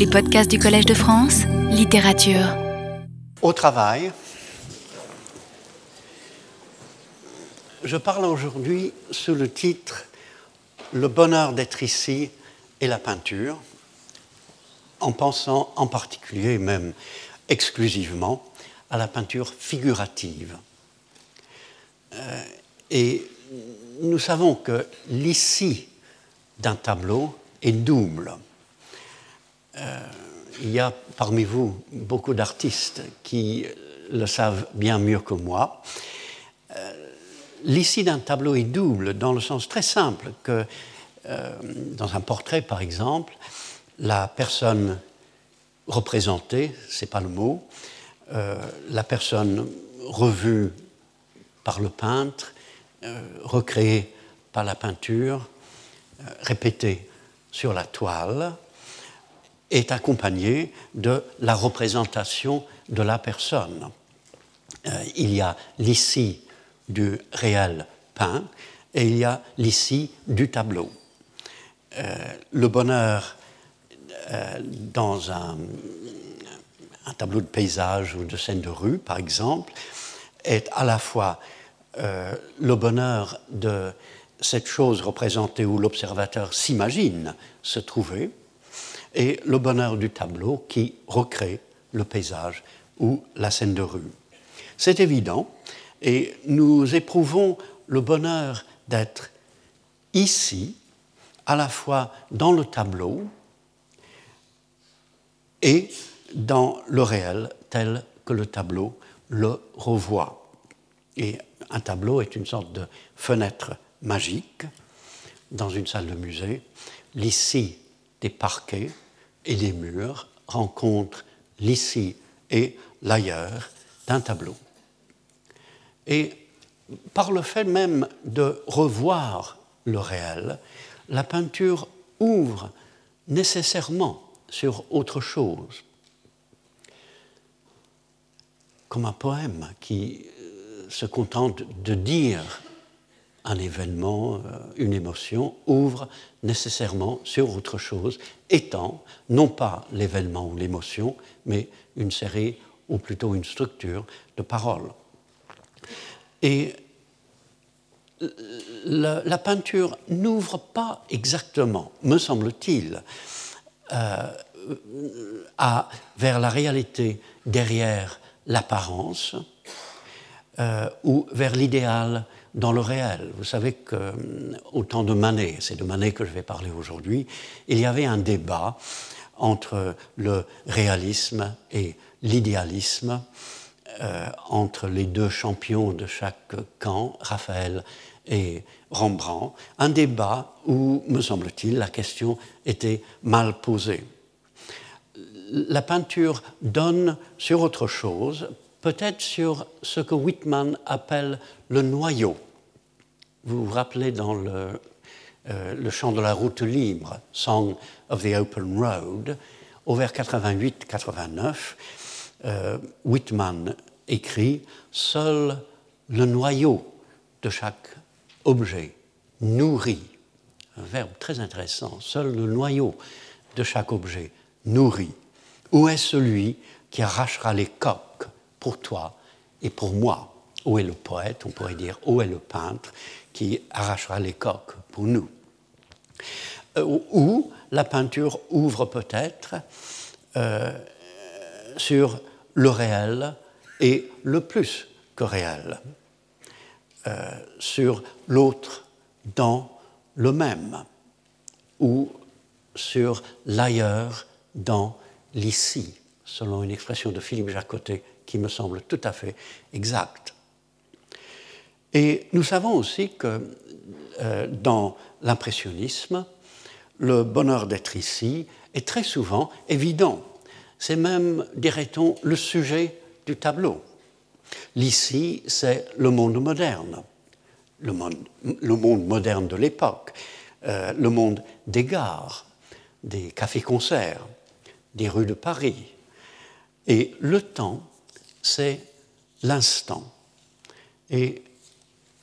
Les podcasts du Collège de France, littérature. Au travail, je parle aujourd'hui sous le titre Le bonheur d'être ici et la peinture, en pensant en particulier, même exclusivement, à la peinture figurative. Euh, et nous savons que l'ici d'un tableau est double. Euh, il y a parmi vous beaucoup d'artistes qui le savent bien mieux que moi. Euh, l'ici d'un tableau est double dans le sens très simple que euh, dans un portrait, par exemple, la personne représentée, c'est pas le mot, la personne revue par le peintre, recréée par la peinture, répétée sur la toile, est accompagnée de la représentation de la personne. Euh, il y a l'ici du réel peint et il y a l'ici du tableau. Euh, le bonheur euh, dans un, tableau de paysage ou de scène de rue, par exemple, est à la fois le bonheur de cette chose représentée où l'observateur s'imagine se trouver, et le bonheur du tableau qui recrée le paysage ou la scène de rue. C'est évident, et nous éprouvons le bonheur d'être ici, à la fois dans le tableau et dans le réel tel que le tableau le revoit. Et un tableau est une sorte de fenêtre magique dans une salle de musée. Des parquets et des murs rencontrent l'ici et l'ailleurs d'un tableau. Et par le fait même de revoir le réel, la peinture ouvre nécessairement sur autre chose. Comme un poème qui euh, se contente de dire un événement, euh, une émotion, ouvre nécessairement sur autre chose, étant non pas l'événement ou l'émotion, mais une série, ou plutôt une structure de paroles. Et la, peinture n'ouvre pas exactement, me semble-t-il, euh, vers la réalité derrière l'apparence, euh, ou vers l'idéal dans le réel. Vous savez qu'au euh, temps de Manet, c'est de Manet que je vais parler aujourd'hui, il y avait un débat entre le réalisme et l'idéalisme, euh, entre les deux champions de chaque camp, Raphaël et Rembrandt, un débat où, me semble-t-il, la question était mal posée. La peinture donne sur autre chose peut-être sur ce que Whitman appelle le noyau. Vous vous rappelez dans le, euh, chant de la route libre, Song of the Open Road, au vers 88-89, euh, Whitman écrit Seul le noyau de chaque objet nourrit, un verbe très intéressant, seul le noyau de chaque objet nourrit. Où est celui qui arrachera les coques pour toi et pour moi. Où est le poète, on pourrait dire, où est le peintre qui arrachera les coques pour nous? Euh, Ou la peinture ouvre peut-être euh, sur le réel et le plus que réel, euh, sur l'autre dans le même, ou sur l'ailleurs dans l'ici, selon une expression de Philippe Jacotet qui me semble tout à fait exact. Et nous savons aussi que euh, dans l'impressionnisme, le bonheur d'être ici est très souvent évident. C'est même, dirait-on, le sujet du tableau. L'ici, c'est le monde moderne, le monde, moderne de l'époque, euh, le monde des gares, des cafés-concerts, des rues de Paris. Et le temps c'est l'instant. Et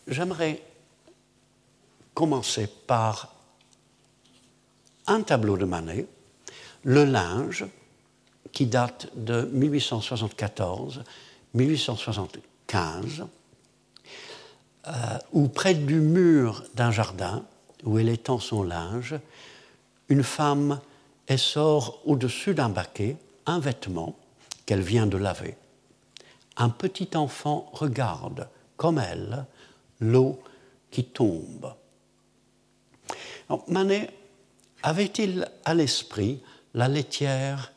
j'aimerais commencer par un tableau de Manet Le linge, qui date de 1874-1875, euh, où près du mur d'un jardin, où elle étend son linge, une femme sort au-dessus d'un baquet un vêtement qu'elle vient de laver. Un petit enfant regarde, comme elle, l'eau qui tombe. Manet avait-il à l'esprit la laitière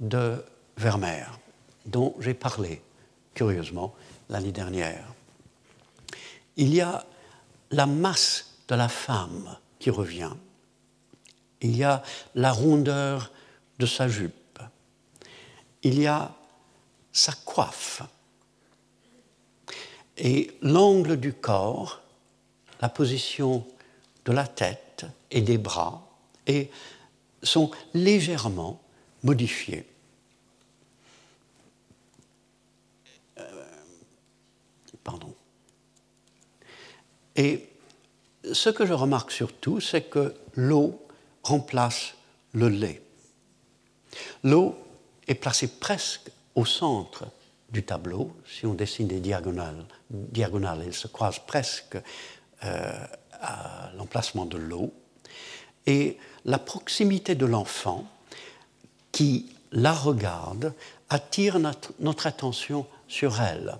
de Vermeer, dont j'ai parlé, curieusement, l'année dernière? Il y a la masse de la femme qui revient. Il y a la rondeur de sa jupe. Il y a sa coiffe. Et l'angle du corps, la position de la tête et des bras sont légèrement modifiés. Euh, pardon. Et ce que je remarque surtout, c'est que l'eau remplace le lait. L'eau est placée presque au centre du tableau. Si on dessine des diagonales, diagonales elles se croisent presque euh, à l'emplacement de l'eau. Et la proximité de l'enfant qui la regarde attire notre, attention sur elle.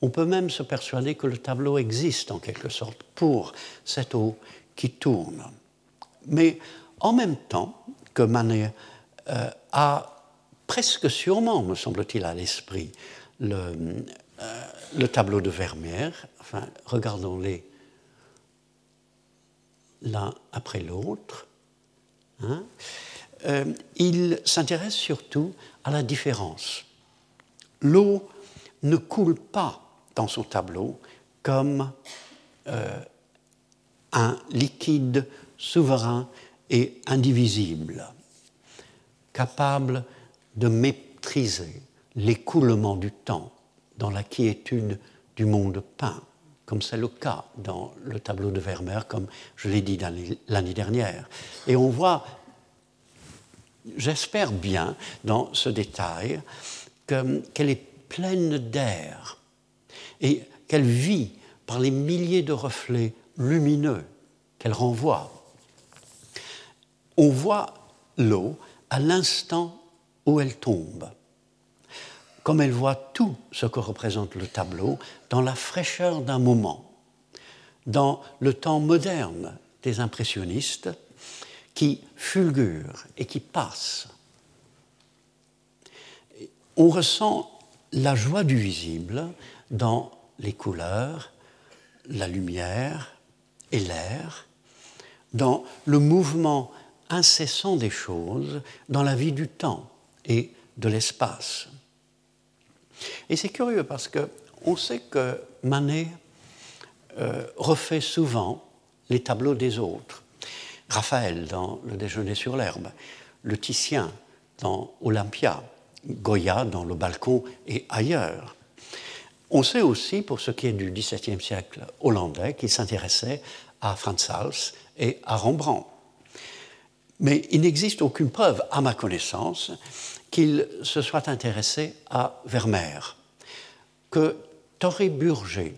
On peut même se persuader que le tableau existe en quelque sorte pour cette eau qui tourne. Mais en même temps que Manet euh, a presque sûrement, me semble-t-il, à l'esprit le, euh, le, tableau de Vermeer, enfin, regardons-les l'un après l'autre, hein, euh, il s'intéresse surtout à la différence. L'eau ne coule pas dans son tableau comme un liquide souverain et indivisible, capable de maîtriser l'écoulement du temps dans la quiétude du monde peint, comme c'est le cas dans le tableau de Vermeer, comme je l'ai dit l'année dernière. Et on voit, j'espère bien, dans ce détail, qu'elle est pleine d'air et qu'elle vit par les milliers de reflets lumineux qu'elle renvoie on voit l'eau à l'instant où elle tombe, comme elle voit tout ce que représente le tableau dans la fraîcheur d'un moment, dans le temps moderne des impressionnistes qui fulgurent et qui passent. On ressent la joie du visible dans les couleurs, la lumière et l'air, dans le mouvement incessant des choses dans la vie du temps et de l'espace. Et c'est curieux parce que on sait que Manet euh, refait souvent les tableaux des autres. Raphaël dans Le déjeuner sur l'herbe, le Titien dans Olympia, Goya dans Le balcon et ailleurs. On sait aussi, pour ce qui est du XVIIe siècle hollandais, qu'il s'intéressait à Frans Hals et à Rembrandt. Mais il n'existe aucune preuve, à ma connaissance, qu'il se soit intéressé à Vermeer, que Torré Burger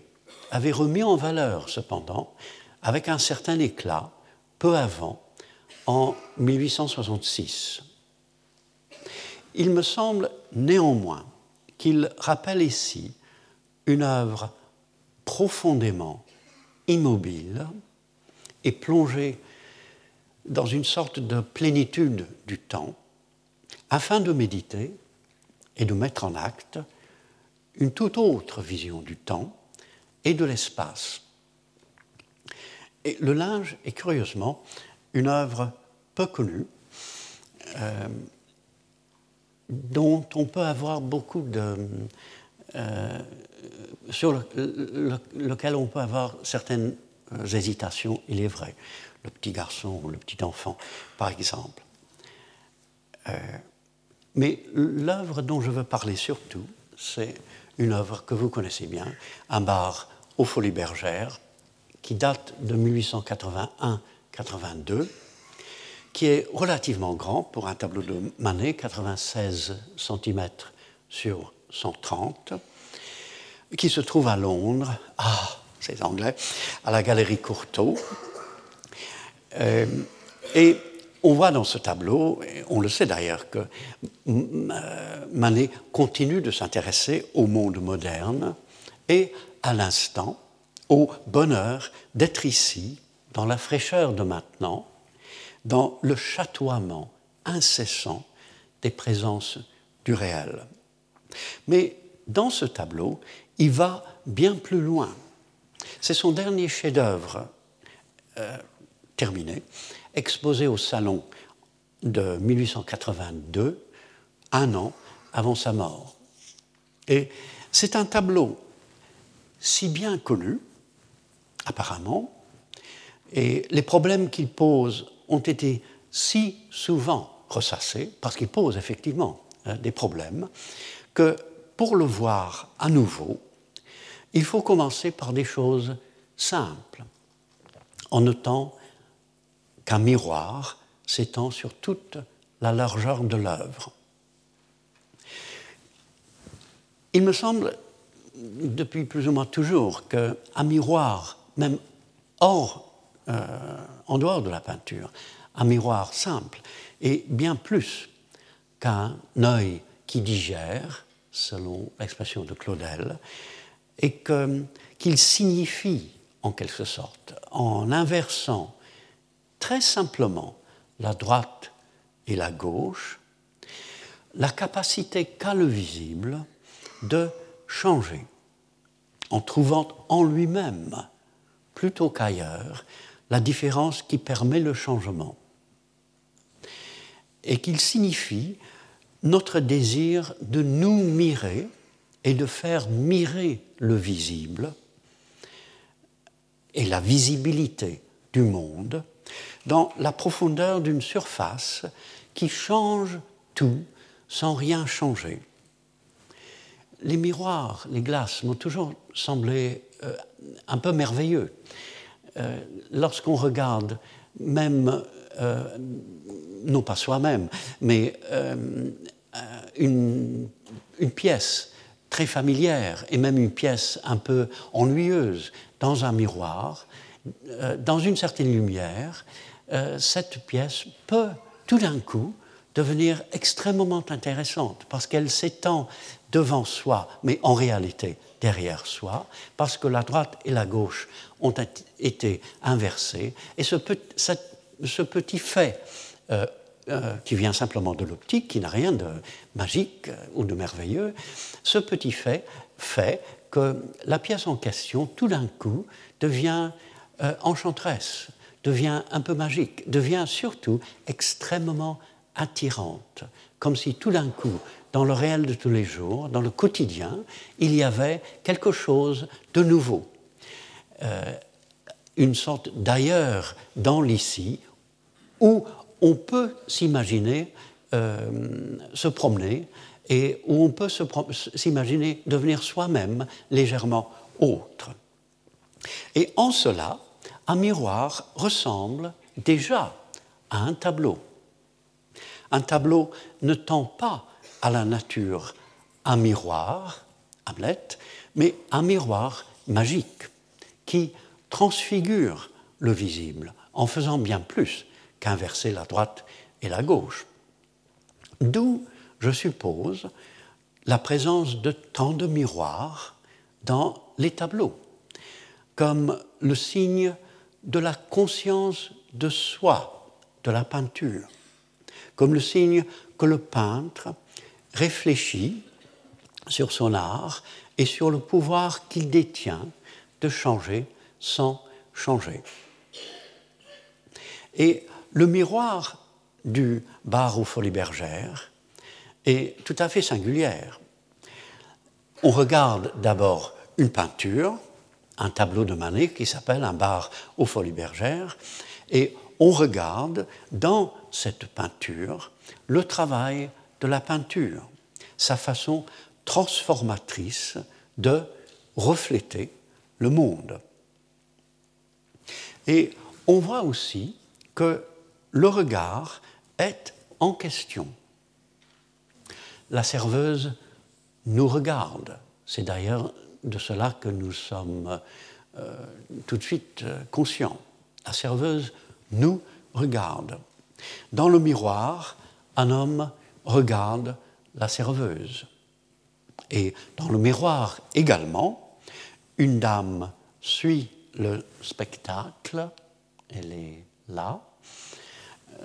avait remis en valeur, cependant, avec un certain éclat, peu avant, en 1866. Il me semble néanmoins qu'il rappelle ici une œuvre profondément immobile et plongée dans une sorte de plénitude du temps, afin de méditer et de mettre en acte une toute autre vision du temps et de l'espace. Et le linge est curieusement une œuvre peu connue, euh, dont on peut avoir beaucoup de. Euh, sur lequel on peut avoir certaines hésitations, il est vrai le petit garçon ou le petit enfant, par exemple. Euh, mais l'œuvre dont je veux parler surtout, c'est une œuvre que vous connaissez bien, un bar aux Folies Bergères, qui date de 1881-82, qui est relativement grand pour un tableau de Manet, 96 cm sur 130, qui se trouve à Londres, ah, c'est anglais, à la galerie Courtauld. Euh, et on voit dans ce tableau, on le sait d'ailleurs, que euh, Manet continue de s'intéresser au monde moderne et à l'instant, au bonheur d'être ici, dans la fraîcheur de maintenant, dans le chatoiement incessant des présences du réel. Mais dans ce tableau, il va bien plus loin. C'est son dernier chef-d'œuvre euh, terminé, exposé au Salon de 1882, un an avant sa mort. Et c'est un tableau si bien connu, apparemment, et les problèmes qu'il pose ont été si souvent ressassés, parce qu'il pose effectivement hein, des problèmes, que pour le voir à nouveau, il faut commencer par des choses simples, en notant qu'un miroir s'étend sur toute la largeur de l'œuvre. Il me semble, depuis plus ou moins toujours, qu'un miroir, même hors, euh, en dehors de la peinture, un miroir simple, est bien plus qu'un œil qui digère, selon l'expression de Claudel, et qu'il signifie en quelque sorte, en inversant très simplement la droite et la gauche, la capacité qu'a le visible de changer, en trouvant en lui-même, plutôt qu'ailleurs, la différence qui permet le changement, et qu'il signifie notre désir de nous mirer et de faire mirer le visible et la visibilité du monde dans la profondeur d'une surface qui change tout sans rien changer. Les miroirs, les glaces m'ont toujours semblé euh, un peu merveilleux. Euh, lorsqu'on regarde même, euh, non pas soi-même, mais une, une pièce très familière et même une pièce un peu ennuyeuse dans un miroir, dans une certaine lumière, euh, cette pièce peut tout d'un coup devenir extrêmement intéressante parce qu'elle s'étend devant soi, mais en réalité derrière soi, parce que la droite et la gauche ont été inversées. Et ce, petit fait, euh, euh, qui vient simplement de l'optique, qui n'a rien de magique ou de merveilleux, ce petit fait fait que la pièce en question, tout d'un coup, devient enchanteresse, devient un peu magique, devient surtout extrêmement attirante, comme si tout d'un coup, dans le réel de tous les jours, dans le quotidien, il y avait quelque chose de nouveau, euh, une sorte d'ailleurs dans l'ici, où on peut s'imaginer euh, se promener et où on peut s'imaginer devenir soi-même légèrement autre. Et en cela, un miroir ressemble déjà à un tableau. Un tableau ne tend pas à la nature un miroir, Hamlet, mais un miroir magique qui transfigure le visible en faisant bien plus qu'inverser la droite et la gauche. D'où, je suppose, la présence de tant de miroirs dans les tableaux, comme le signe de la conscience de soi, de la peinture, comme le signe que le peintre réfléchit sur son art et sur le pouvoir qu'il détient de changer sans changer. Et le miroir du bar aux Folies Bergères est tout à fait singulière. On regarde d'abord une peinture, un tableau de Manet qui s'appelle Un bar aux Folies Bergères. Et on regarde dans cette peinture le travail de la peinture, sa façon transformatrice de refléter le monde. Et on voit aussi que le regard est en question. La serveuse nous regarde. C'est d'ailleurs de cela que nous sommes euh, tout de suite euh, conscients. La serveuse nous regarde. Dans le miroir, un homme regarde la serveuse. Et dans le miroir également, une dame suit le spectacle, elle est là,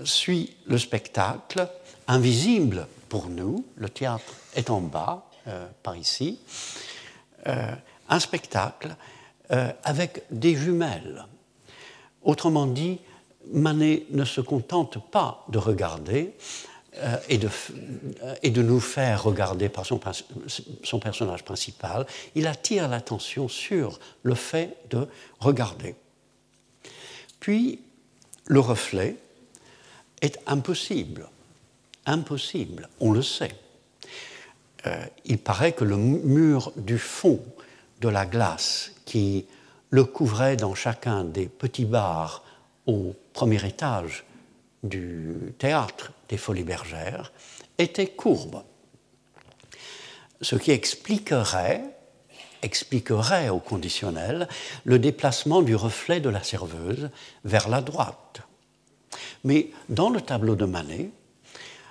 suit le spectacle, invisible pour nous, le théâtre est en bas, euh, par ici, un spectacle euh, avec des jumelles. Autrement dit, Manet ne se contente pas de regarder et, de, et, de, nous faire regarder par son personnage principal, il attire l'attention sur le fait de regarder. Puis, le reflet est impossible. Impossible, on le sait. Euh, il paraît que le mur du fond de la glace qui le couvrait dans chacun des petits bars au premier étage du théâtre des Folies Bergères était courbe. Ce qui expliquerait, expliquerait au conditionnel le déplacement du reflet de la serveuse vers la droite. Mais dans le tableau de Manet,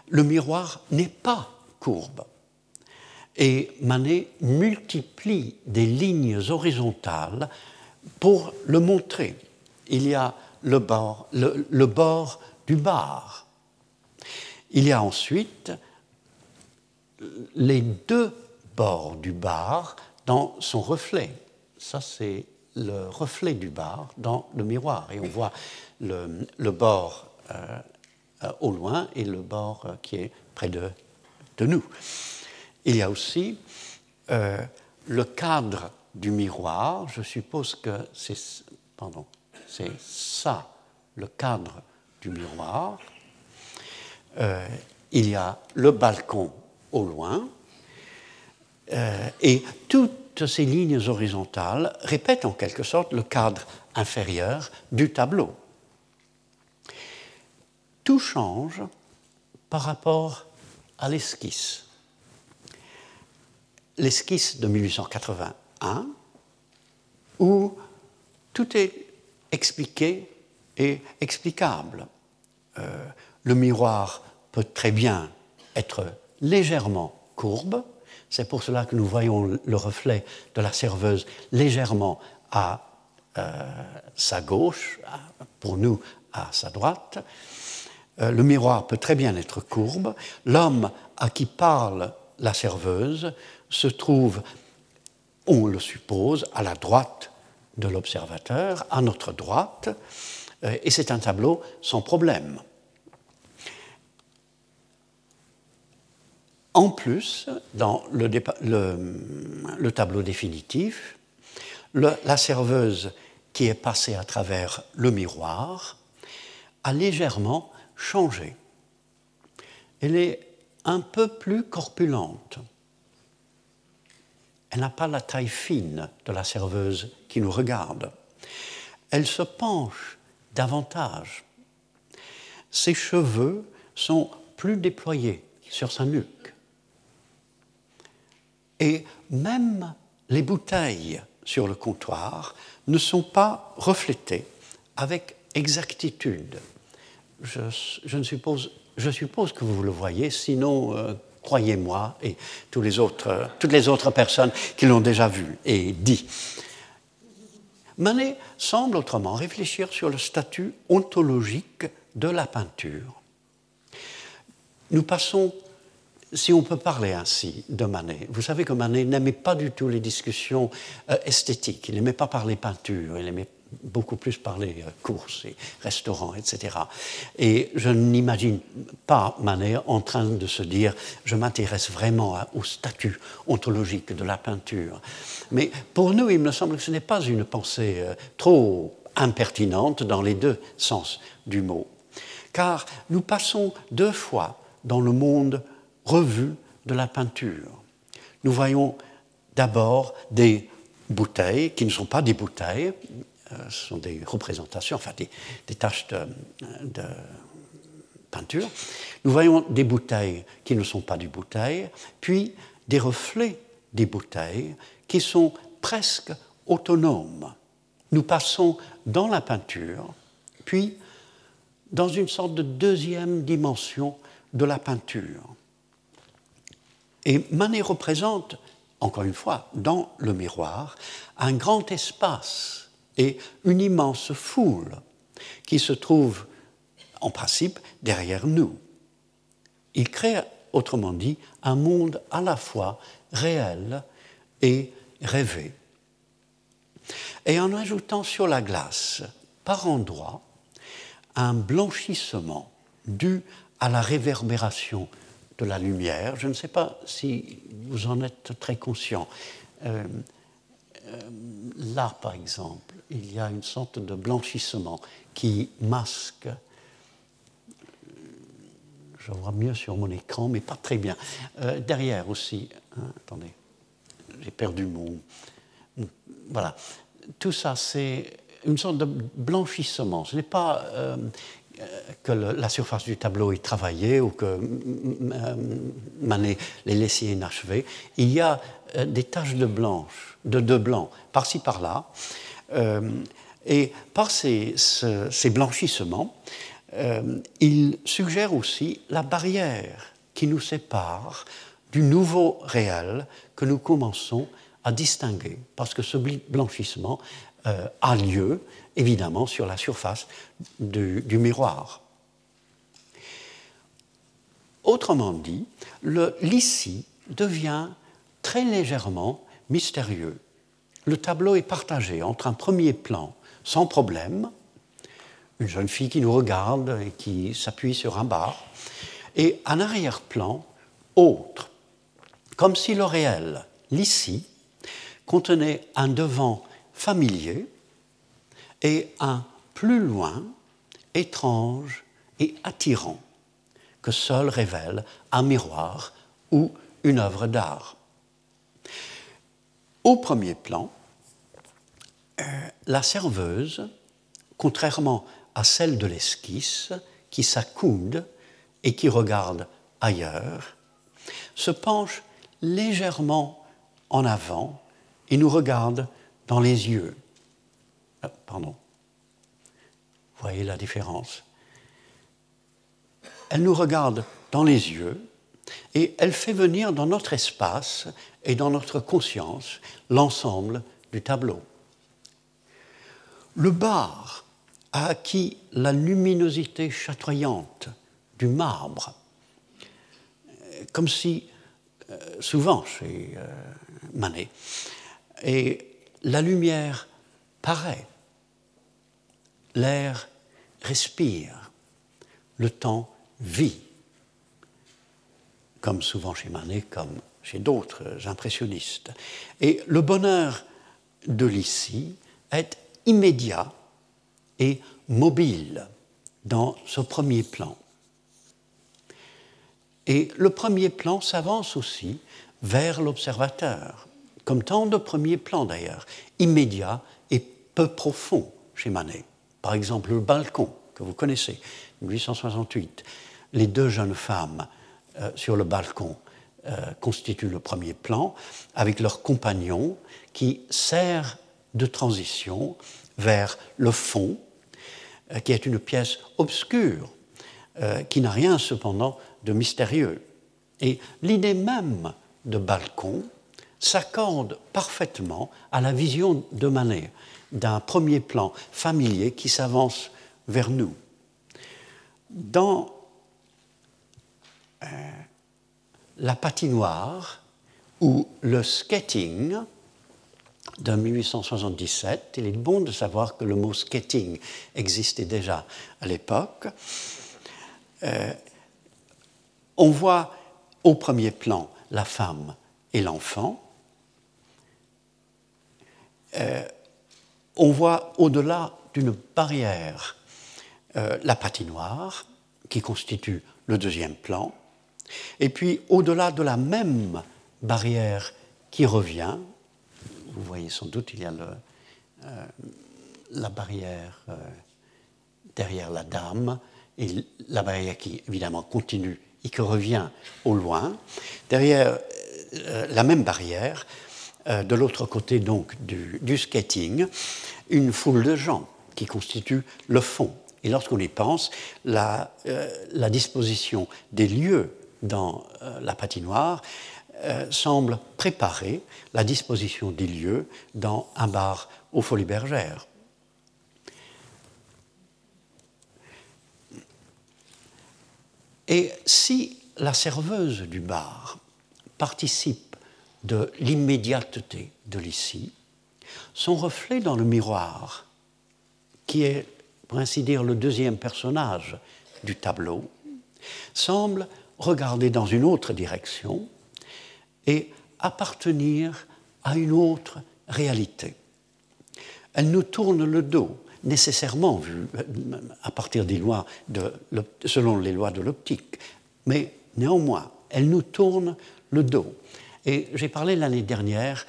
le miroir n'est pas courbe. Et Manet multiplie des lignes horizontales pour le montrer. Il y a le bord, le, bord du bar. Il y a ensuite les deux bords du bar dans son reflet. Ça, c'est le reflet du bar dans le miroir. Et on voit le, bord euh, euh, au loin et le bord euh, qui est près de, nous. Il y a aussi le cadre du miroir. Je suppose que c'est ça, le cadre du miroir. il y a le balcon au loin. et toutes ces lignes horizontales répètent en quelque sorte le cadre inférieur du tableau tout change par rapport à l'esquisse. L'esquisse de 1881, où tout est expliqué et explicable. Euh, le miroir peut très bien être légèrement courbe, c'est pour cela que nous voyons le reflet de la serveuse légèrement à euh, sa gauche, pour nous à sa droite. Euh, le miroir peut très bien être courbe. L'homme à qui parle la serveuse se trouve, on le suppose, à la droite de l'observateur, à notre droite, euh, et c'est un tableau sans problème. En plus, dans le, tableau définitif, la serveuse qui est passée à travers le miroir a légèrement changé. Elle est un peu plus corpulente. Elle n'a pas la taille fine de la serveuse qui nous regarde. Elle se penche davantage. Ses cheveux sont plus déployés sur sa nuque. Et même les bouteilles sur le comptoir ne sont pas reflétées avec exactitude je, ne suppose, je suppose que vous le voyez, sinon, euh, croyez-moi, et toutes les autres personnes qui l'ont déjà vu et dit. Manet semble autrement réfléchir sur le statut ontologique de la peinture. Nous passons, si on peut parler ainsi, de Manet. Vous savez que Manet n'aimait pas du tout les discussions euh, esthétiques, il n'aimait pas parler peinture, il n'aimait beaucoup plus parler euh, courses et restaurants, etc. Et je n'imagine pas Manet en train de se dire je m'intéresse vraiment au statut ontologique de la peinture. Mais pour nous, il me semble que ce n'est pas une pensée euh, trop impertinente dans les deux sens du mot. Car nous passons deux fois dans le monde revu de la peinture. Nous voyons d'abord des bouteilles qui ne sont pas des bouteilles, ce sont des représentations, enfin des, tâches de, peinture. Nous voyons des bouteilles qui ne sont pas des bouteilles, puis des reflets des bouteilles qui sont presque autonomes. Nous passons dans la peinture, puis dans une sorte de deuxième dimension de la peinture. Et Manet représente, encore une fois, dans le miroir, un grand espace et une immense foule qui se trouve en principe derrière nous. Il crée, autrement dit, un monde à la fois réel et rêvé. Et en ajoutant sur la glace, par endroits, un blanchissement dû à la réverbération de la lumière. Je ne sais pas si vous en êtes très conscient. Euh, là, par exemple, il y a une sorte de blanchissement qui masque. Je vois mieux sur mon écran, mais pas très bien. Euh, derrière aussi. Hein, attendez, j'ai perdu mon. Voilà. Tout ça, c'est une sorte de blanchissement. Ce n'est pas que la surface du tableau est travaillée ou que Manet l'ait laissé inachevé. Il y a euh, des taches de blanche, de, de blanc, par-ci par-là. Euh, et par ces, blanchissements, euh, il suggère aussi la barrière qui nous sépare du nouveau réel que nous commençons à distinguer, parce que ce blanchissement a lieu évidemment sur la surface du, miroir. Autrement dit, l'ici devient très légèrement mystérieux. Le tableau est partagé entre un premier plan sans problème, une jeune fille qui nous regarde et qui s'appuie sur un bar, et un arrière-plan autre, comme si le réel, l'ici, contenait un devant familier et un plus loin étrange et attirant que seul révèle un miroir ou une œuvre d'art. Au premier plan, euh, la serveuse, contrairement à celle de l'esquisse, qui s'accoude et qui regarde ailleurs, se penche légèrement en avant et nous regarde dans les yeux. Ah, pardon. Vous voyez la différence Elle nous regarde dans les yeux et elle fait venir dans notre espace et dans notre conscience l'ensemble du tableau. Le bar a acquis la luminosité chatoyante du marbre, comme si, euh, souvent chez euh, Manet, et la lumière paraît, l'air respire, le temps vit, comme souvent chez Manet, comme chez d'autres impressionnistes. Et le bonheur de l'ici est immédiat et mobile dans ce premier plan. Et le premier plan s'avance aussi vers l'observateur, comme tant de premiers plans d'ailleurs, immédiat et peu profond chez Manet. Par exemple, le balcon, que vous connaissez, 1868. Les deux jeunes femmes euh, sur le balcon euh, constituent le premier plan, avec leur compagnon qui sert de transition vers le fond, euh, qui est une pièce obscure, qui n'a rien cependant de mystérieux. Et l'idée même de balcon s'accorde parfaitement à la vision de Manet d'un premier plan familier qui s'avance vers nous. Dans la patinoire ou le skating de 1877. Il est bon de savoir que le mot skating existait déjà à l'époque. Euh, on voit au premier plan la femme et l'enfant. Euh, on voit au-delà d'une barrière euh, la patinoire qui constitue le deuxième plan. Et puis, au-delà de la même barrière qui revient, vous voyez sans doute, il y a euh, la barrière euh, derrière la dame, et la barrière qui évidemment continue et qui revient au loin. Derrière euh, la même barrière, de l'autre côté donc du, skating, une foule de gens qui constituent le fond. Et lorsqu'on y pense, la, disposition des lieux dans la patinoire semble préparer la disposition des lieux dans un bar aux Folies Bergères. Et si la serveuse du bar participe de l'immédiateté de l'ici, son reflet dans le miroir, qui est, pour ainsi dire, le deuxième personnage du tableau, semble regarder dans une autre direction et appartenir à une autre réalité. Elle nous tourne le dos, nécessairement à partir des lois de, selon les lois de l'optique, mais néanmoins, elle nous tourne le dos. Et j'ai parlé l'année dernière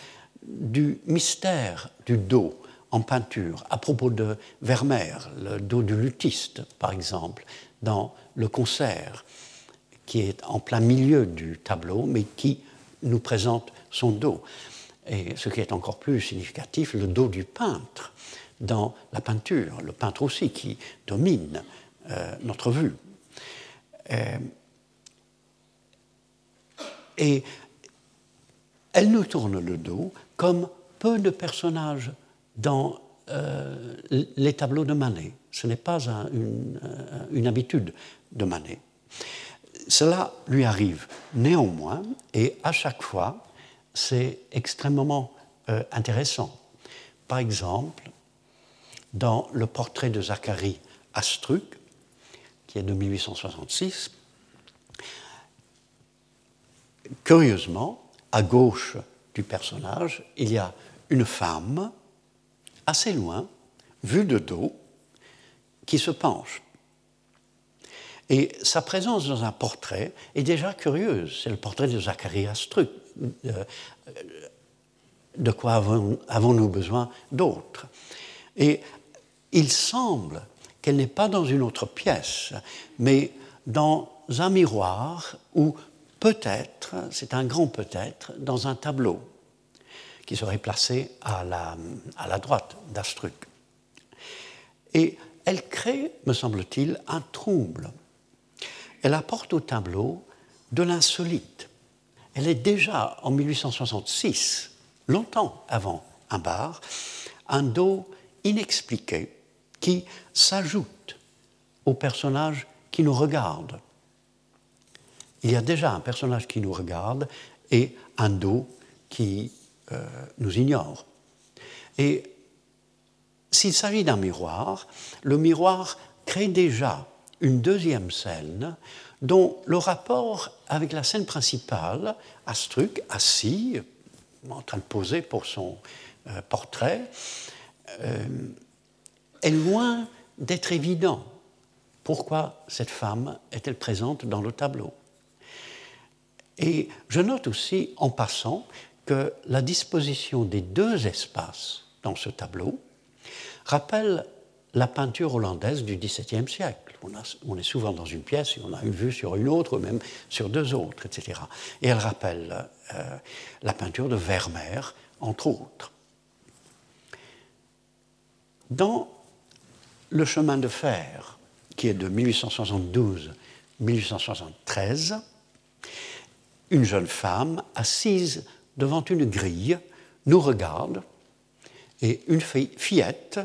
du mystère du dos en peinture à propos de Vermeer, le dos du luthiste par exemple, dans le concert, qui est en plein milieu du tableau, mais qui nous présente son dos. Et ce qui est encore plus significatif, le dos du peintre dans la peinture, le peintre aussi qui domine euh, notre vue. Euh, et elle nous tourne le dos comme peu de personnages dans euh, les tableaux de Manet. Ce n'est pas une, une, habitude de Manet. Cela lui arrive néanmoins, et à chaque fois, c'est extrêmement intéressant. Par exemple, dans le portrait de Zacharie Astruc, qui est de 1866. Curieusement, à gauche du personnage, il y a une femme, assez loin, vue de dos, qui se penche. Et sa présence dans un portrait est déjà curieuse. C'est le portrait de Zacharie Astruc. Euh, de quoi avons-nous besoin d'autres Et il semble qu'elle n'est pas dans une autre pièce, mais dans un miroir ou peut-être, c'est un grand peut-être, dans un tableau qui serait placé à la, à la droite d'Astruc. Et elle crée, me semble-t-il, un trouble. Elle apporte au tableau de l'insolite. Elle est déjà, en 1866, longtemps avant un bar, un dos inexpliqué qui s'ajoute au personnage qui nous regarde. Il y a déjà un personnage qui nous regarde et un dos qui euh, nous ignore. Et s'il s'agit d'un miroir, le miroir crée déjà une deuxième scène dont le rapport avec la scène principale, Astruc, assis, en train de poser pour son euh, portrait, euh, est loin d'être évident. Pourquoi cette femme est-elle présente dans le tableau? Et je note aussi, en passant, que la disposition des deux espaces dans ce tableau rappelle la peinture hollandaise du XVIIe siècle. On, est souvent dans une pièce et on a une vue sur une autre, même sur deux autres, etc. Et elle rappelle euh, la peinture de Vermeer, entre autres. Dans le chemin de fer, qui est de 1872-1873, une jeune femme assise devant une grille nous regarde et une fillette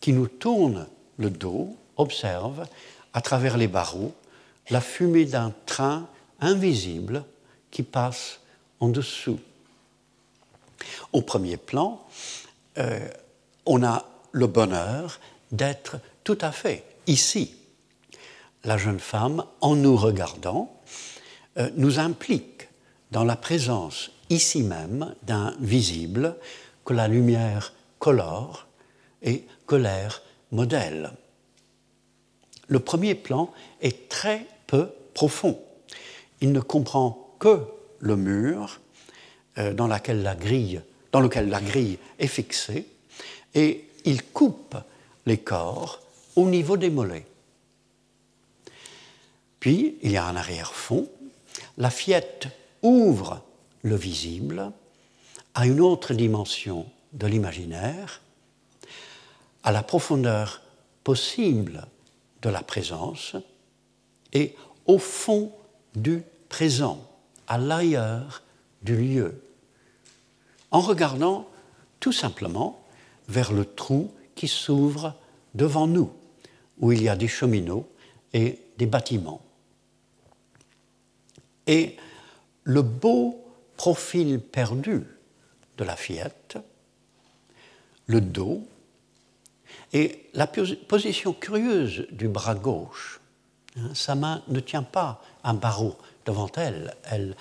qui nous tourne le dos observe à travers les barreaux la fumée d'un train invisible qui passe en dessous. Au premier plan, euh, on a le bonheur d'être tout à fait ici. La jeune femme, en nous regardant, euh, nous implique dans la présence ici même d'un visible que la lumière colore et que l'air modèle. Le premier plan est très peu profond. Il ne comprend que le mur euh, dans, dans lequel la grille est fixée et il coupe les corps au niveau des mollets. Puis, il y a un arrière-fond. La fillette ouvre le visible à une autre dimension de l'imaginaire, à la profondeur possible de la présence et au fond du présent, à l'ailleurs du lieu, en regardant tout simplement vers le trou qui s'ouvre devant nous, où il y a des cheminots et des bâtiments. Et le beau profil perdu de la fillette, le dos, et la position curieuse du bras gauche. Hein, sa main ne tient pas un barreau devant elle, elle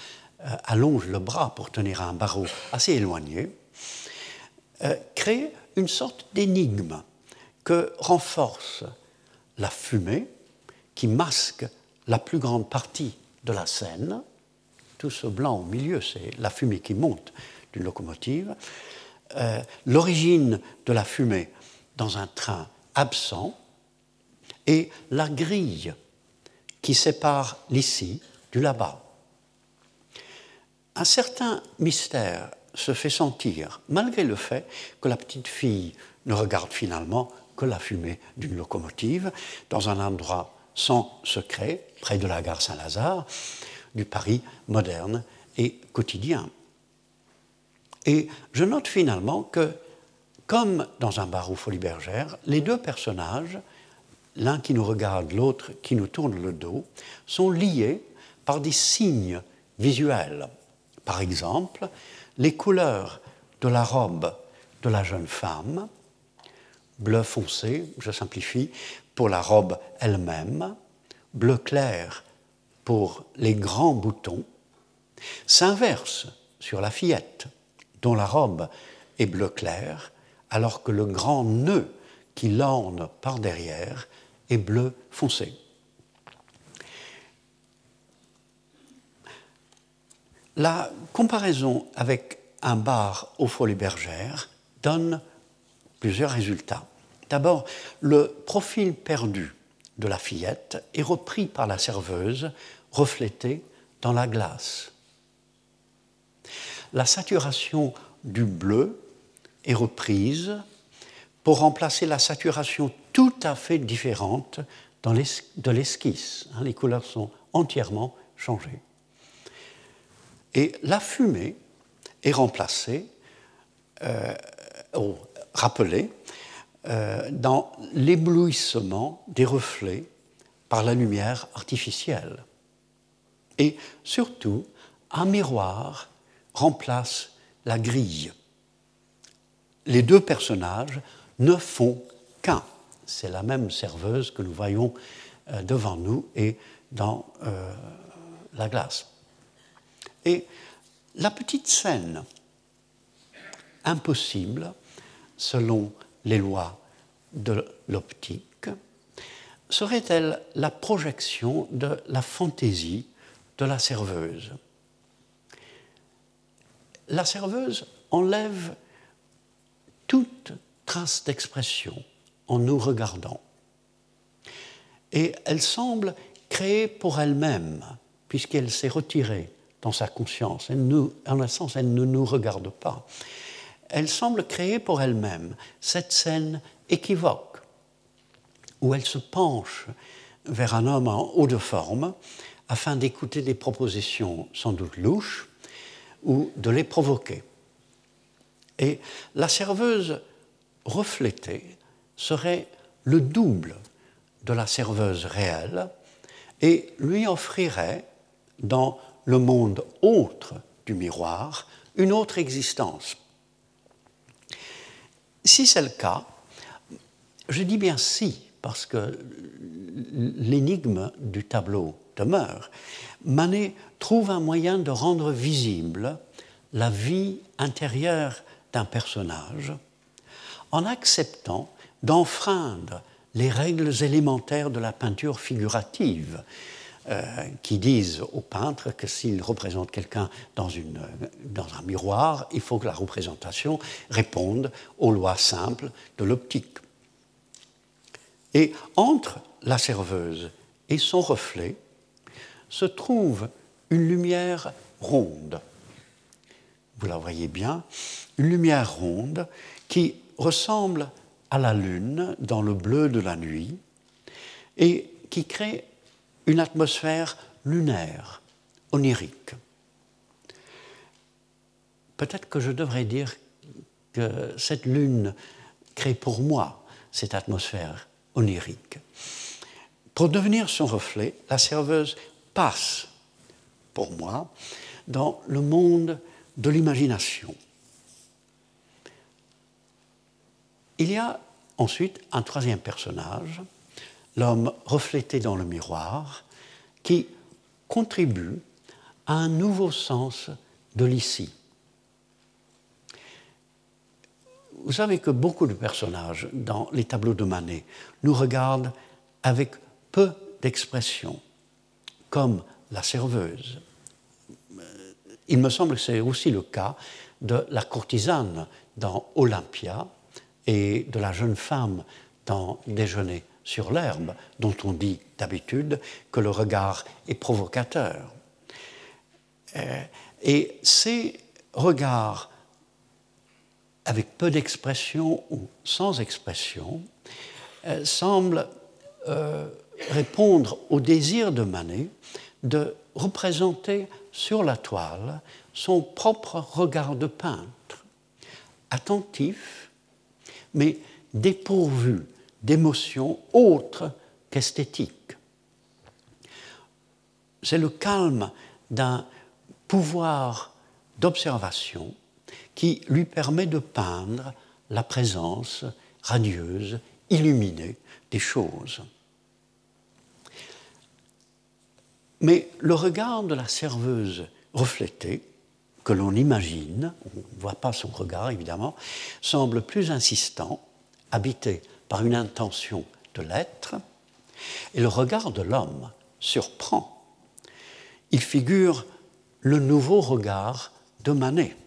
euh, allonge le bras pour tenir un barreau assez éloigné, euh, crée une sorte d'énigme que renforce la fumée qui masque la plus grande partie de la scène. Tout ce blanc au milieu, c'est la fumée qui monte d'une locomotive. Euh, l'origine de la fumée dans un train absent et la grille qui sépare l'ici du là-bas. Un certain mystère se fait sentir, malgré le fait que la petite fille ne regarde finalement que la fumée d'une locomotive, dans un endroit sans secret, près de la gare Saint-Lazare, du Paris moderne et quotidien. Et je note finalement que, comme dans un bar ou folie bergère, les deux personnages, l'un qui nous regarde, l'autre qui nous tourne le dos, sont liés par des signes visuels. Par exemple, les couleurs de la robe de la jeune femme, bleu foncé, je simplifie, pour la robe elle-même, bleu clair pour les grands boutons, s'inverse sur la fillette, dont la robe est bleu clair, alors que le grand nœud qui l'orne par derrière est bleu foncé. La comparaison avec un bar aux Folies Bergères donne plusieurs résultats. D'abord, le profil perdu de la fillette est repris par la serveuse, reflété dans la glace. La saturation du bleu est reprise pour remplacer la saturation tout à fait différente de l'esquisse. Hein, les couleurs sont entièrement changées. Et la fumée est remplacée, euh, ou rappelée, euh, dans l'éblouissement des reflets par la lumière artificielle. Et surtout, un miroir remplace la grille. Les deux personnages ne font qu'un. C'est la même serveuse que nous voyons euh, devant nous et dans la glace. Et la petite scène, impossible, selon les lois de l'optique, serait-elle la projection de la fantaisie de la serveuse? La serveuse enlève toute trace d'expression en nous regardant. Et elle semble créer pour elle-même, puisqu'elle s'est retirée dans sa conscience. En un sens, elle ne nous regarde pas. Elle semble créer pour elle-même cette scène équivoque où elle se penche vers un homme en haut de forme afin d'écouter des propositions sans doute louches ou de les provoquer. Et la serveuse reflétée serait le double de la serveuse réelle et lui offrirait, dans le monde autre du miroir, une autre existence. Si c'est le cas, je dis bien si, parce que l'énigme du tableau demeure, Manet trouve un moyen de rendre visible la vie intérieure d'un personnage en acceptant d'enfreindre les règles élémentaires de la peinture figurative, euh, qui disent aux peintres que s'ils représentent quelqu'un dans un miroir, il faut que la représentation réponde aux lois simples de l'optique. Et entre la serveuse et son reflet, se trouve une lumière ronde. Vous la voyez bien, une lumière ronde qui ressemble à la lune dans le bleu de la nuit et qui crée une atmosphère lunaire, onirique. Peut-être que je devrais dire que cette lune crée pour moi cette atmosphère onirique. Pour devenir son reflet, la serveuse passe, pour moi, dans le monde de l'imagination. Il y a ensuite un troisième personnage, l'homme reflété dans le miroir, qui contribue à un nouveau sens de l'ici. Vous savez que beaucoup de personnages dans les tableaux de Manet nous regardent avec peu d'expression, comme la serveuse. Il me semble que c'est aussi le cas de la courtisane dans Olympia et de la jeune femme dans Déjeuner sur l'herbe, dont on dit d'habitude que le regard est provocateur. Euh, et ces regards avec peu d'expression ou sans expression, euh, semble euh, répondre au désir de Manet de représenter sur la toile son propre regard de peintre, attentif, mais dépourvu d'émotions autres qu'esthétiques. C'est le calme d'un pouvoir d'observation qui lui permet de peindre la présence radieuse, illuminée des choses. Mais le regard de la serveuse reflétée, que l'on imagine, on ne voit pas son regard évidemment, semble plus insistant, habité par une intention de l'être, et le regard de l'homme surprend. Il figure le nouveau regard de Manet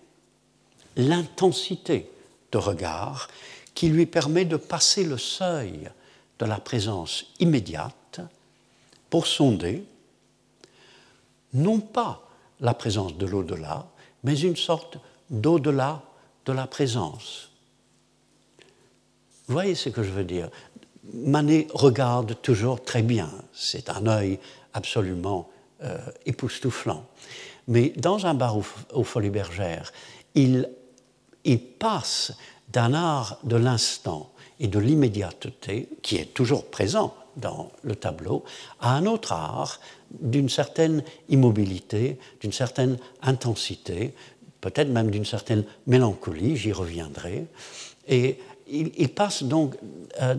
l'intensité de regard qui lui permet de passer le seuil de la présence immédiate pour sonder non pas la présence de l'au-delà, mais une sorte d'au-delà de la présence. Vous voyez ce que je veux dire? Manet regarde toujours très bien, c'est un œil absolument euh, époustouflant. Mais dans un bar aux Folies Bergères, il il passe d'un art de l'instant et de l'immédiateté, qui est toujours présent dans le tableau, à un autre art d'une certaine immobilité, d'une certaine intensité, peut-être même d'une certaine mélancolie, j'y reviendrai. Et il, passe donc euh,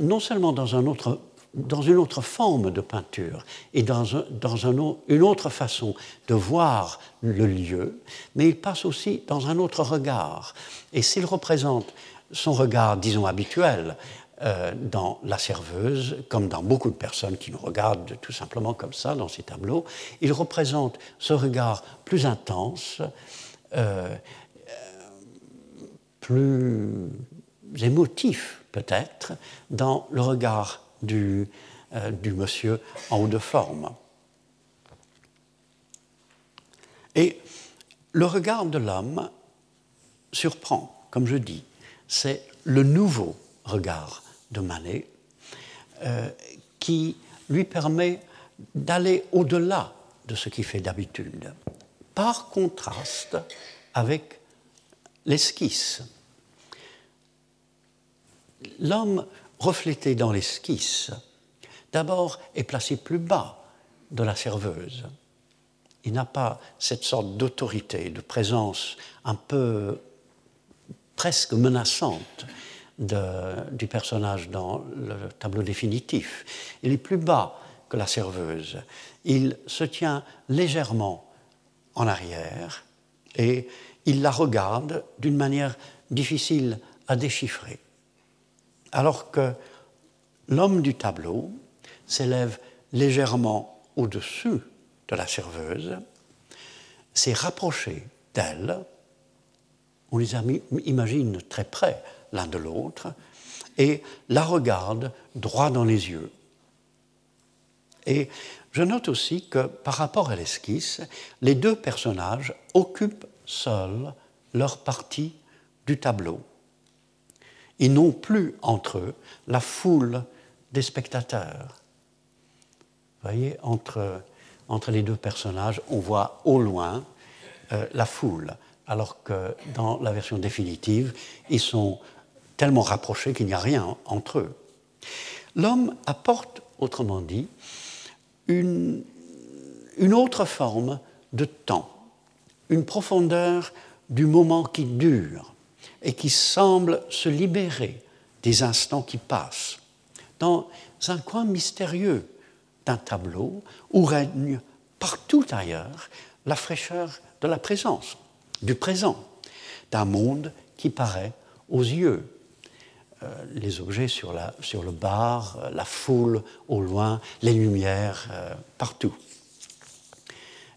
non seulement dans un autre dans une autre forme de peinture et dans, une autre façon de voir le lieu, mais il passe aussi dans un autre regard. Et s'il représente son regard, disons, habituel, euh, dans La Serveuse, comme dans beaucoup de personnes qui nous regardent tout simplement comme ça dans ces tableaux, il représente ce regard plus intense, euh, plus émotif peut-être, dans le regard du, euh, du monsieur en haut de forme. Et le regard de l'homme surprend, comme je dis. C'est le nouveau regard de Manet euh, qui lui permet d'aller au-delà de ce qu'il fait d'habitude, par contraste avec l'esquisse. L'homme reflété dans l'esquisse, d'abord est placé plus bas de la serveuse. Il n'a pas cette sorte d'autorité, de présence un peu presque menaçante du personnage dans le tableau définitif. Il est plus bas que la serveuse. Il se tient légèrement en arrière et il la regarde d'une manière difficile à déchiffrer alors que l'homme du tableau s'élève légèrement au-dessus de la serveuse, s'est rapproché d'elle, on les imagine très près l'un de l'autre, et la regarde droit dans les yeux. Et je note aussi que par rapport à l'esquisse, les deux personnages occupent seuls leur partie du tableau. Ils n'ont plus entre eux la foule des spectateurs. Vous voyez, entre, entre les deux personnages, on voit au loin euh, la foule, alors que dans la version définitive, ils sont tellement rapprochés qu'il n'y a rien entre eux. L'homme apporte, autrement dit, une, une autre forme de temps, une profondeur du moment qui dure et qui semble se libérer des instants qui passent, dans un coin mystérieux d'un tableau où règne partout ailleurs la fraîcheur de la présence, du présent, d'un monde qui paraît aux yeux. Euh, les objets sur, le bar, euh, la foule au loin, les lumières euh, partout.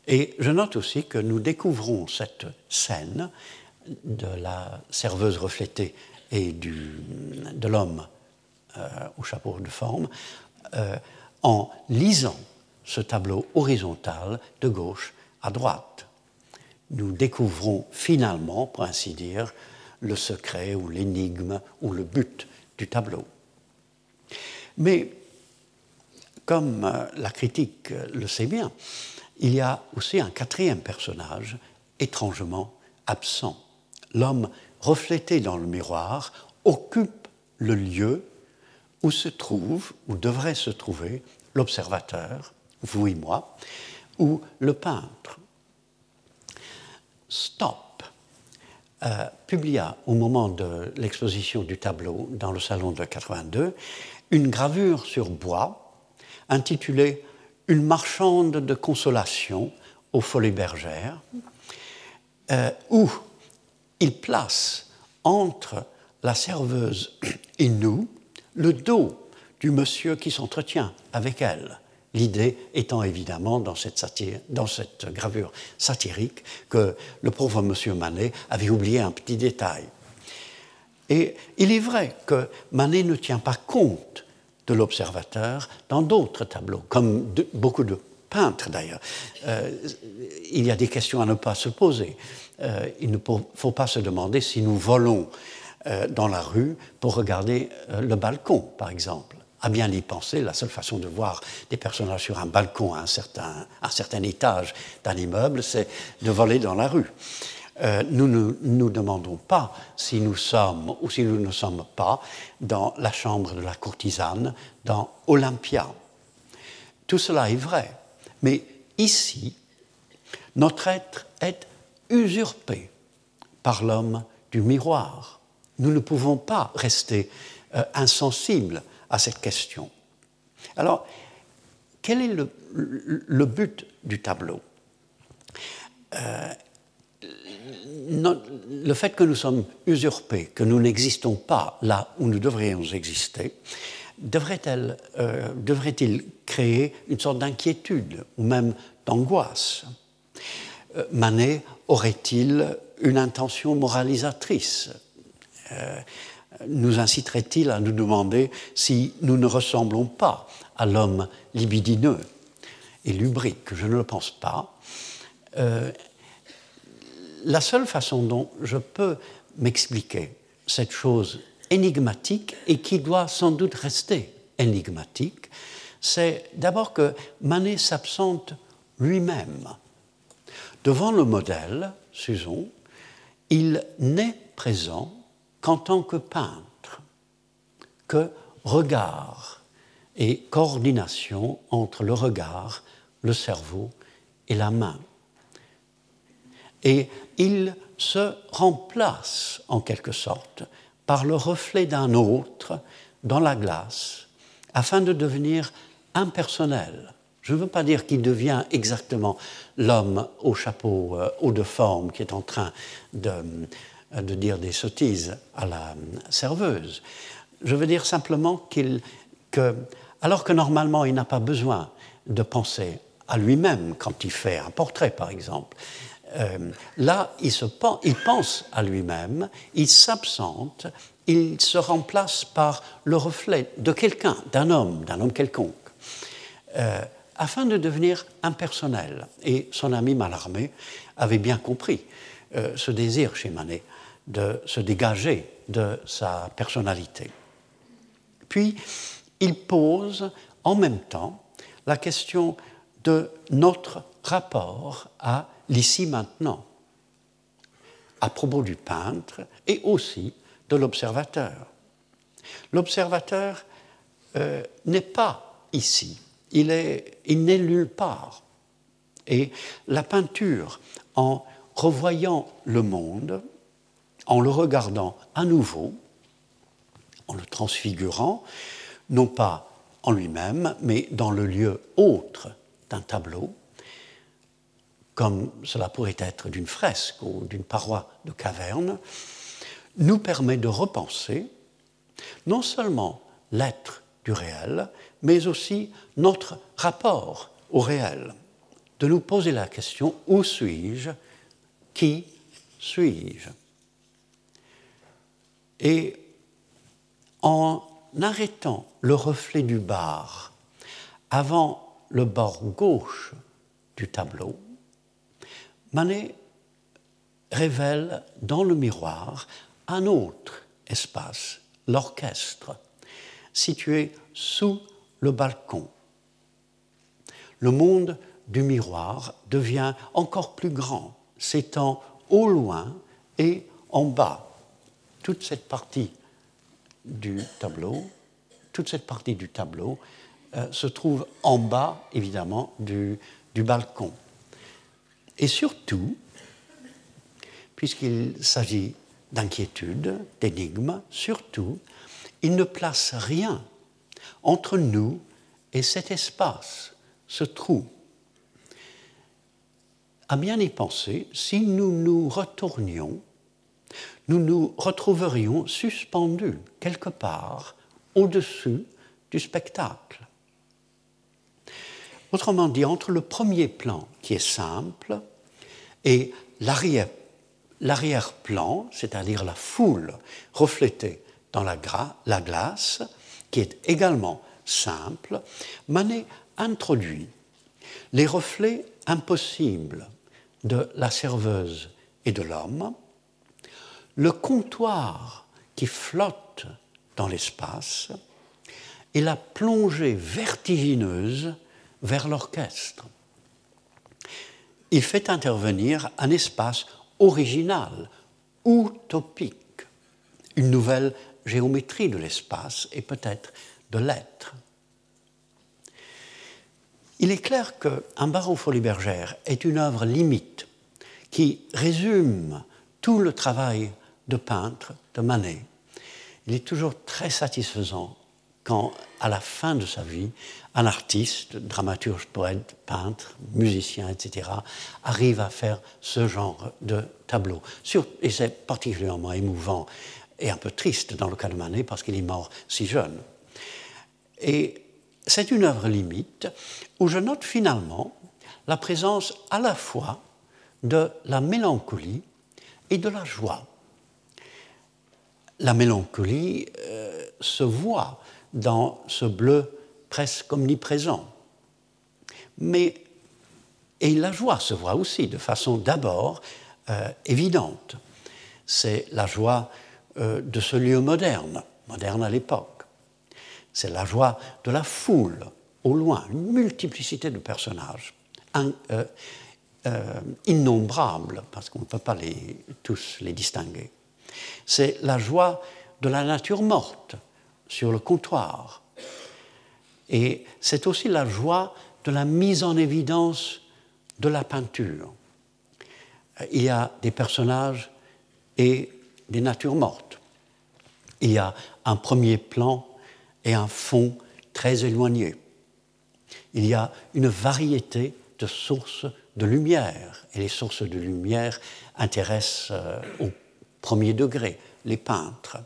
Et je note aussi que nous découvrons cette scène de la serveuse reflétée et de l'homme au chapeau de forme en lisant ce tableau horizontal de gauche à droite. Nous découvrons finalement, pour ainsi dire, le secret ou l'énigme ou le but du tableau. Mais comme euh, la critique le sait bien, il y a aussi un quatrième personnage étrangement absent. L'homme reflété dans le miroir occupe le lieu où se trouve, où devrait se trouver, l'observateur, vous et moi, ou le peintre. Stop euh, publia au moment de l'exposition du tableau dans le salon de 82 une gravure sur bois intitulée Une marchande de consolation aux folies bergères, euh, où il place entre la serveuse et nous le dos du monsieur qui s'entretient avec elle. L'idée étant évidemment dans cette, gravure satirique que le pauvre monsieur Manet avait oublié un petit détail. Et il est vrai que Manet ne tient pas compte de l'observateur dans d'autres tableaux, comme beaucoup de peintres d'ailleurs. Euh, il y a des questions à ne pas se poser. Euh, il ne faut pas se demander si nous volons euh, dans la rue pour regarder le balcon, par exemple. À bien y penser, la seule façon de voir des personnages sur un balcon à un certain, un certain étage d'un immeuble, c'est de voler dans la rue. Euh, nous ne nous demandons pas si nous sommes ou si nous ne sommes pas dans la chambre de la courtisane, dans Olympia. Tout cela est vrai, mais ici, notre être est usurpé par l'homme du miroir nous ne pouvons pas rester euh, insensibles à cette question. Alors, quel est le, but du tableau? Euh, Le fait que nous sommes usurpés, que nous n'existons pas là où nous devrions exister, devrait-il euh, devrait créer une sorte d'inquiétude ou même d'angoisse? Manet aurait-il une intention moralisatrice? Euh, nous inciterait-il à nous demander si nous ne ressemblons pas à l'homme libidineux et lubrique? Je ne le pense pas. Euh, la seule façon dont je peux m'expliquer cette chose énigmatique et qui doit sans doute rester énigmatique, c'est d'abord que Manet s'absente lui-même. Devant le modèle, Susan, il n'est présent qu'en tant que peintre, que regard et coordination entre le regard, le cerveau et la main. Et il se remplace en quelque sorte par le reflet d'un autre dans la glace afin de devenir impersonnel. Je ne veux pas dire qu'il devient exactement l'homme au chapeau euh, haut de forme qui est en train de, de dire des sottises à la serveuse. Je veux dire simplement qu'il, que, alors que normalement il n'a pas besoin de penser à lui-même quand il fait un portrait, par exemple, euh, là, il, se, il pense à lui-même, il s'absente, il se remplace par le reflet de quelqu'un, d'un homme, d'un homme quelconque. Euh, afin de devenir impersonnel. Et son ami Mallarmé avait bien compris euh, ce désir chez Manet de se dégager de sa personnalité. Puis, il pose en même temps la question de notre rapport à l'ici maintenant, à propos du peintre et aussi de l'observateur. L'observateur euh, n'est pas ici, il n'est nulle part. Et la peinture, en revoyant le monde, en le regardant à nouveau, en le transfigurant, non pas en lui-même, mais dans le lieu autre d'un tableau, comme cela pourrait être d'une fresque ou d'une paroi de caverne, nous permet de repenser non seulement l'être du réel, mais aussi notre rapport au réel, de nous poser la question où suis-je, qui suis-je? Et en arrêtant le reflet du bar avant le bord gauche du tableau, Manet révèle dans le miroir un autre espace, l'orchestre, situé sous le balcon. Le monde du miroir devient encore plus grand, s'étend au loin et en bas. Toute cette partie du tableau, toute cette partie du tableau euh, se trouve en bas, évidemment, du, balcon. Et surtout, puisqu'il s'agit d'inquiétude, d'énigme, surtout, il ne place rien entre nous et cet espace, ce trou. À bien y penser, si nous nous retournions, nous nous retrouverions suspendus quelque part au-dessus du spectacle. Autrement dit, entre le premier plan qui est simple et l'arrière-plan, c'est-à-dire la foule reflétée dans la, la glace, qui est également simple, Manet introduit les reflets impossibles de la serveuse et de l'homme, le comptoir qui flotte dans l'espace et la plongée vertigineuse vers l'orchestre. Il fait intervenir un espace original, utopique, une nouvelle géométrie de l'espace et peut-être de l'être. Il est clair qu'un baron folie bergère est une œuvre limite qui résume tout le travail de peintre de Manet. Il est toujours très satisfaisant quand, à la fin de sa vie, un artiste, dramaturge, poète, peintre, musicien, etc., arrive à faire ce genre de tableau. et c'est particulièrement émouvant et un peu triste dans le cas de Manet parce qu'il est mort si jeune. Et c'est une œuvre limite où je note finalement la présence à la fois de la mélancolie et de la joie. La mélancolie euh, se voit dans ce bleu presque omniprésent. Mais, et la joie se voit aussi de façon d'abord euh, évidente. C'est la joie euh, de ce lieu moderne, moderne à l'époque. C'est la joie de la foule, au loin, une multiplicité de personnages, innombrables, parce qu'on ne peut pas tous les distinguer. C'est la joie de la nature morte, sur le comptoir. Et c'est aussi la joie de la mise en évidence de la peinture. Il y a des personnages et des natures mortes. Il y a un premier plan et un fond très éloigné. Il y a une variété de sources de lumière, et les sources de lumière intéressent euh, au premier degré les peintres.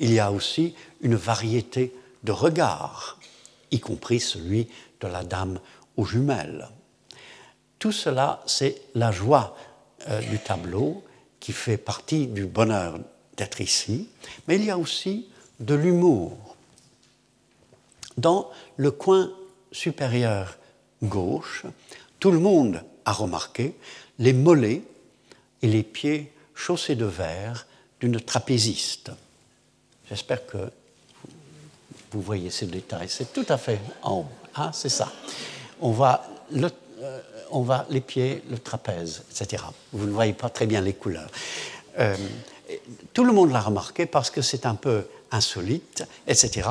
Il y a aussi une variété de regards, y compris celui de la dame aux jumelles. Tout cela, c'est la joie euh, du tableau qui fait partie du bonheur d'être ici, mais il y a aussi de l'humour. Dans le coin supérieur gauche, tout le monde a remarqué les mollets et les pieds chaussés de verre d'une trapéziste. J'espère que vous voyez ces détails. C'est tout à fait en haut. Hein, c'est ça. On le, euh, on les pieds, le trapèze, etc. Vous ne voyez pas très bien les couleurs. Euh, tout le monde l'a remarqué parce que c'est un peu insolite, etc.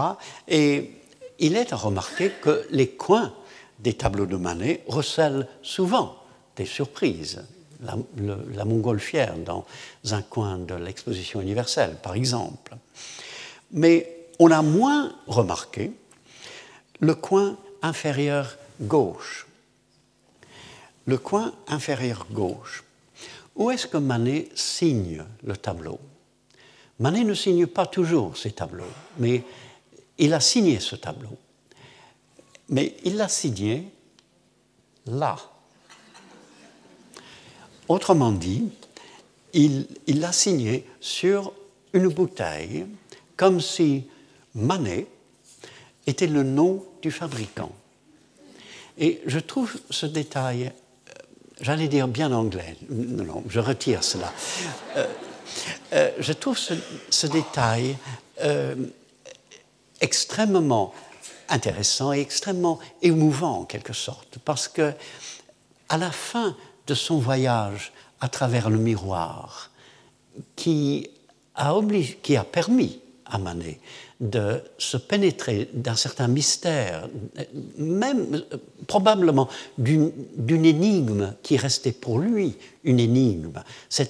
Et il est à remarquer que les coins des tableaux de Manet recèlent souvent des surprises. La, la montgolfière dans un coin de l'exposition universelle, par exemple. Mais on a moins remarqué le coin inférieur gauche. Le coin inférieur gauche. Où est-ce que Manet signe le tableau? Manet ne signe pas toujours ses tableaux, mais il a signé ce tableau. Mais il l'a signé là. Autrement dit, il l'a signé sur une bouteille, comme si Manet était le nom du fabricant. Et je trouve ce détail, euh, j'allais dire bien anglais, non, je retire cela. Euh, euh, je trouve ce, détail extrêmement intéressant et extrêmement émouvant en quelque sorte, parce que à la fin de son voyage à travers le miroir, qui a, permis à Manet de se pénétrer d'un certain mystère, même probablement d'une énigme qui restait pour lui une énigme, ce,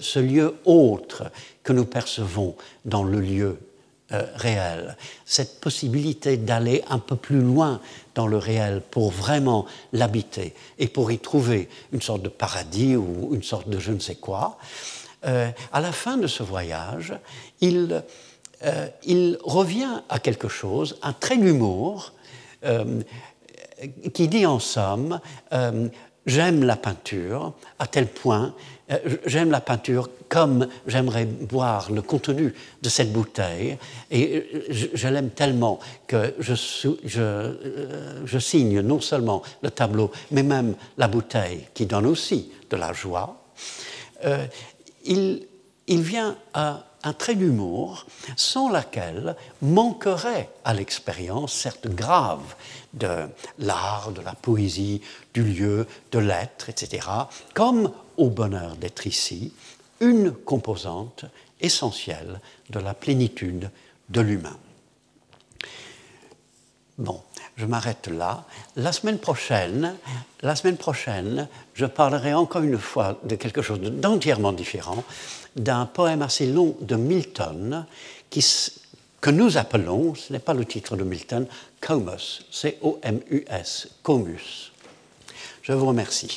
ce, lieu autre que nous percevons dans le lieu euh, réel, cette possibilité d'aller un peu plus loin dans le réel pour vraiment l'habiter et pour y trouver une sorte de paradis ou une sorte de je ne sais quoi. Euh, à la fin de ce voyage, il euh, il revient à quelque chose, un trait d'humour, euh, qui dit en somme, j'aime la peinture à tel point, j'aime la peinture comme j'aimerais boire le contenu de cette bouteille, et je, l'aime tellement que je, je, signe non seulement le tableau, mais même la bouteille, qui donne aussi de la joie. il, vient un trait d'humour sans laquelle manquerait à l'expérience, certes grave, de l'art, de la poésie, du lieu, de l'être, etc., comme au bonheur d'être ici, une composante essentielle de la plénitude de l'humain. Bon, je m'arrête là. La semaine prochaine, la semaine prochaine, je parlerai encore une fois de quelque chose d'entièrement différent d'un poème assez long de Milton que nous appelons, ce n'est pas le titre de Milton, Comus, C-O-M-U-S, Comus. Je vous remercie.